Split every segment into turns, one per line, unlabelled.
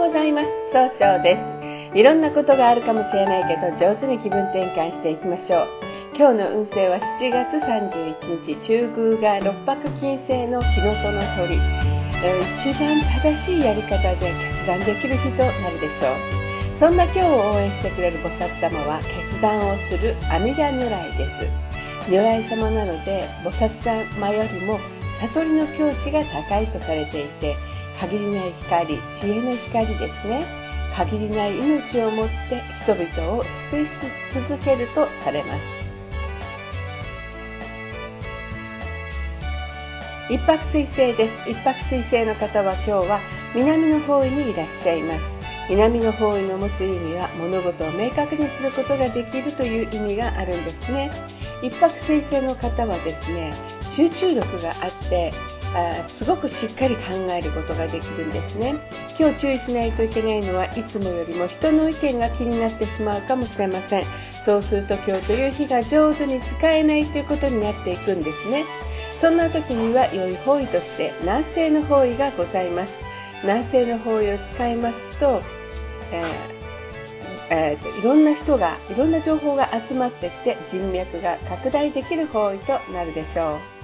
ございます。総称です。いろんなことがあるかもしれないけど上手に気分転換していきましょう。今日の運勢は7月31日中宮が六白金星の日のとの鳥一番正しいやり方で決断できる日となるでしょう。そんな今日を応援してくれる菩薩様は決断をする阿弥陀如来です。如来様なので菩薩様よりも悟りの境地が高いとされていて限りない光知恵の光ですね。限りない命をもって人々を救い続けるとされます。一泊水星です。一泊水星の方は今日は南の方位にいらっしゃいます。南の方位の持つ意味は物事を明確にすることができるという意味があるんですね。一泊水星の方はですね集中力があってあすごくしっかり考えることができるんですね。今日注意しないといけないのはいつもよりも人の意見が気になってしまうかもしれません。そうすると今日という日が上手に使えないということになっていくんですね。そんな時には良い方位として南西の方位がございます。南西の方位を使いますと、えーえーと、いろんな人がいろんな情報が集まってきて人脈が拡大できる方位となるでしょう。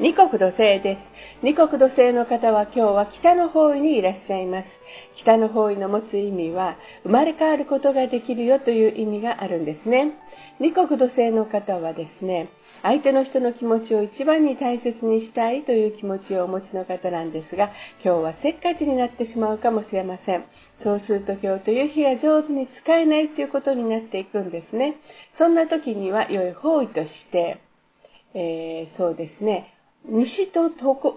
二国土星です。二国土星の方は今日は北の方位にいらっしゃいます。北の方位の持つ意味は生まれ変わることができるよという意味があるんですね。二国土星の方はですね、相手の人の気持ちを一番に大切にしたいという気持ちをお持ちの方なんですが、今日はせっかちになってしまうかもしれません。そうすると今日という日が上手に使えないということになっていくんですね。そんな時には良い方位として、えー、そうですね、西と東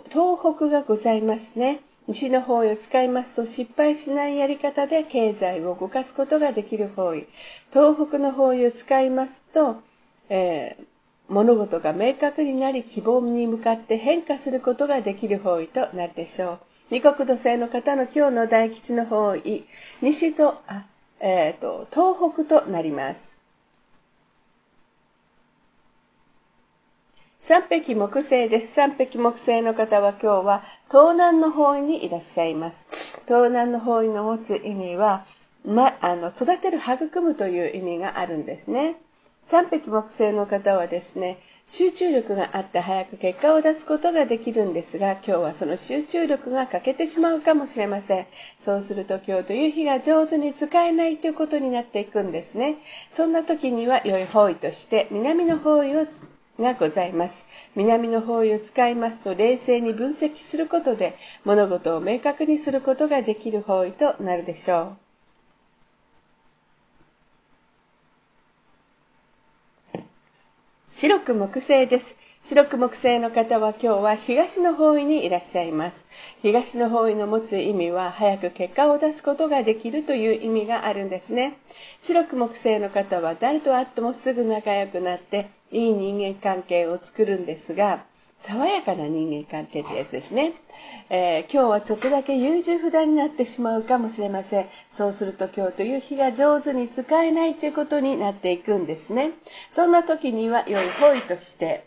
北がございますね。西の方位を使いますと失敗しないやり方で経済を動かすことができる方位。東北の方位を使いますと、えー、物事が明確になり希望に向かって変化することができる方位となるでしょう。二国土星の方の今日の大吉の方位、西と、あえーと東北となります。三匹木星です。三匹木星の方は今日は東南の方位にいらっしゃいます。東南の方位の持つ意味は、ま、あの育てる、育むという意味があるんですね。三匹木星の方はですね、集中力があって早く結果を出すことができるんですが、今日はその集中力が欠けてしまうかもしれません。そうすると今日という日が上手に使えないということになっていくんですね。そんな時には良い方位として南の方位をがございます。南の方位を使いますと冷静に分析することで物事を明確にすることができる方位となるでしょう。白く木星です。白く木星の方は今日は東の方位にいらっしゃいます。東の方位の持つ意味は早く結果を出すことができるという意味があるんですね。白く木星の方は誰と会ってもすぐ仲良くなっていい人間関係を作るんですが、爽やかな人間関係ってやつですね。えー、今日はちょっとだけ優柔不断になってしまうかもしれません。そうすると今日という日が上手に使えないということになっていくんですね。そんな時には良い方位として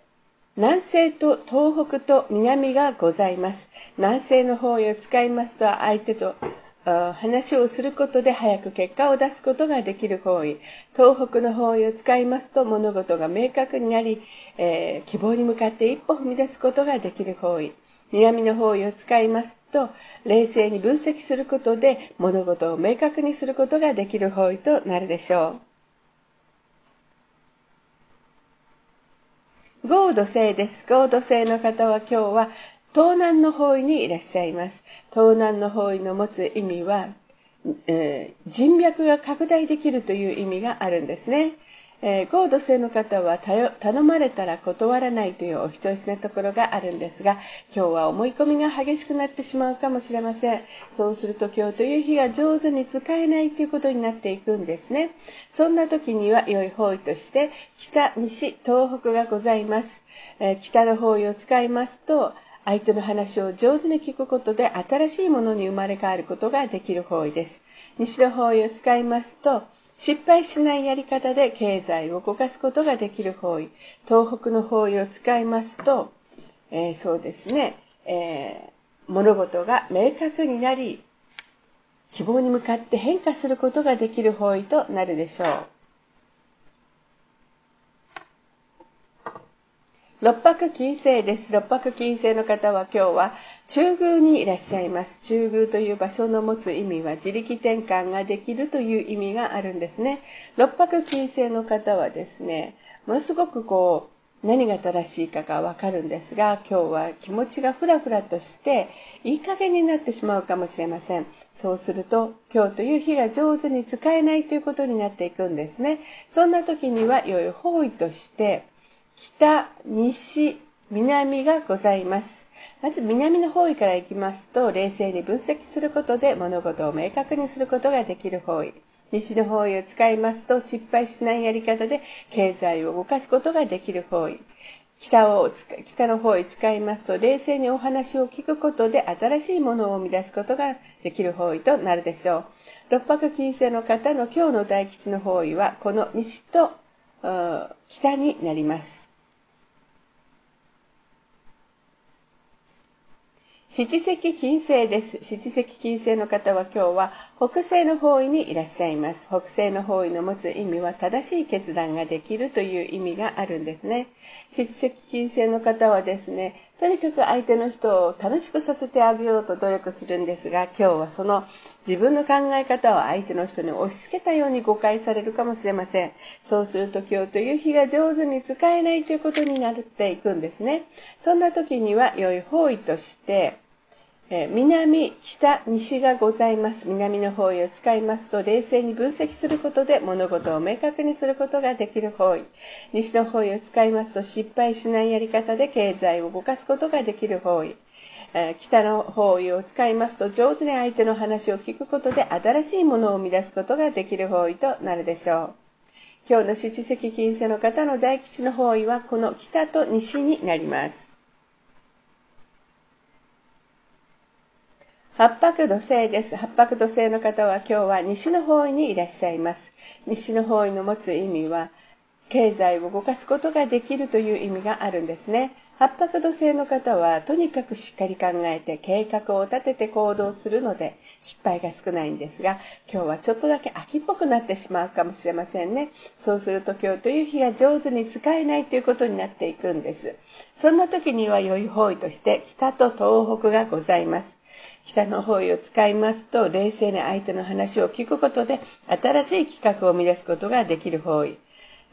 南西と東北と南がございます。南西の方位を使いますと相手と話をすることで早く結果を出すことができる方位。東北の方位を使いますと物事が明確になり、えー、希望に向かって一歩踏み出すことができる方位。南の方位を使いますと冷静に分析することで物事を明確にすることができる方位となるでしょう。ゴード星です。ゴード星の方は今日は東南の方位にいらっしゃいます。東南の方位の持つ意味は、えー、人脈が拡大できるという意味があるんですね。えー、合土星の方は頼まれたら断らないというお人よしなところがあるんですが今日は思い込みが激しくなってしまうかもしれません。そうすると今日という日が上手に使えないということになっていくんですね。そんな時には良い方位として北西東北がございます、えー、北の方位を使いますと相手の話を上手に聞くことで新しいものに生まれ変わることができる方位です。西の方位を使いますと失敗しないやり方で経済を動かすことができる方位東北の方位を使いますと、えー、そうですね、えー、物事が明確になり、希望に向かって変化することができる方位となるでしょう。六白金星です。六白金星の方は今日は中宮にいらっしゃいます。中宮という場所の持つ意味は自力転換ができるという意味があるんですね。六白金星の方はですね、ものすごくこう、何が正しいかがわかるんですが、今日は気持ちがふらふらとして、いい加減になってしまうかもしれません。そうすると、今日という日が上手に使えないということになっていくんですね。そんな時には良い方位として、北、西、南がございます。まず南の方位から行きますと、冷静に分析することで物事を明確にすることができる方位。西の方位を使いますと、失敗しないやり方で経済を動かすことができる方位。北を北の方位使いますと、冷静にお話を聞くことで新しいものを生み出すことができる方位となるでしょう。六白金星の方の今日の大吉の方位は、この西と北になります。七石金星です。七石金星の方は今日は北西の方位にいらっしゃいます。北西の方位の持つ意味は正しい決断ができるという意味があるんですね。七石金星の方はですね、とにかく相手の人を楽しくさせてあげようと努力するんですが、今日はその自分の考え方を相手の人に押し付けたように誤解されるかもしれません。そうすると今日という日が上手に使えないということになっていくんですね。そんな時には良い方位として、え南、北、西がございます。南の方位を使いますと、冷静に分析することで物事を明確にすることができる方位。西の方位を使いますと、失敗しないやり方で経済を動かすことができる方位。え北の方位を使いますと、上手に相手の話を聞くことで新しいものを生み出すことができる方位となるでしょう。今日の七石金星の方の大吉の方位は、この北と西になります。八白土星です。八白土星の方は今日は西の方位にいらっしゃいます。西の方位の持つ意味は、経済を動かすことができるという意味があるんですね。八白土星の方はとにかくしっかり考えて計画を立てて行動するので失敗が少ないんですが今日はちょっとだけ秋っぽくなってしまうかもしれませんね。そうすると今日という日が上手に使えないということになっていくんです。そんな時には良い方位として北と東北がございます。北の方位を使いますと、冷静な相手の話を聞くことで、新しい企画を生み出すことができる方位。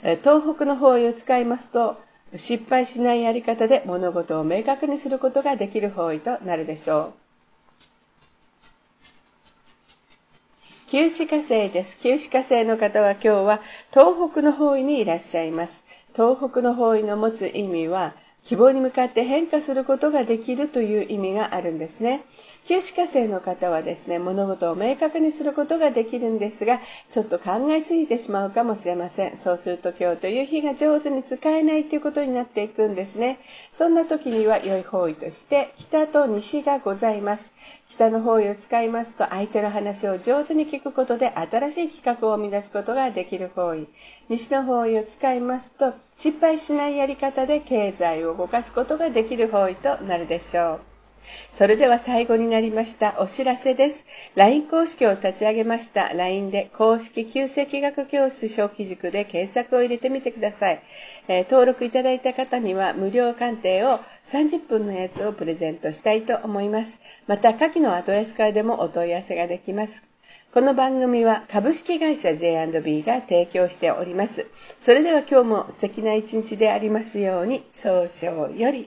東北の方位を使いますと、失敗しないやり方で物事を明確にすることができる方位となるでしょう。旧歯火星です。旧歯火星の方は今日は東北の方位にいらっしゃいます。東北の方位の持つ意味は、希望に向かって変化することができるという意味があるんですね。旧歯科生の方はですね、物事を明確にすることができるんですが、ちょっと考えすぎてしまうかもしれません。そうすると今日という日が上手に使えないということになっていくんですね。そんな時には良い方位として、北と西がございます。北の方位を使いますと、相手の話を上手に聞くことで新しい企画を生み出すことができる方位。西の方位を使いますと、失敗しないやり方で経済を動かすことができる方位となるでしょう。それでは最後になりましたお知らせです。LINE 公式を立ち上げました。LINE で公式旧世紀学教室小規塾で検索を入れてみてください。えー、登録いただいた方には無料鑑定を30分のやつをプレゼントしたいと思います。また、下記のアドレスからでもお問い合わせができます。この番組は株式会社 J&B が提供しております。それでは今日も素敵な一日でありますように、早々より。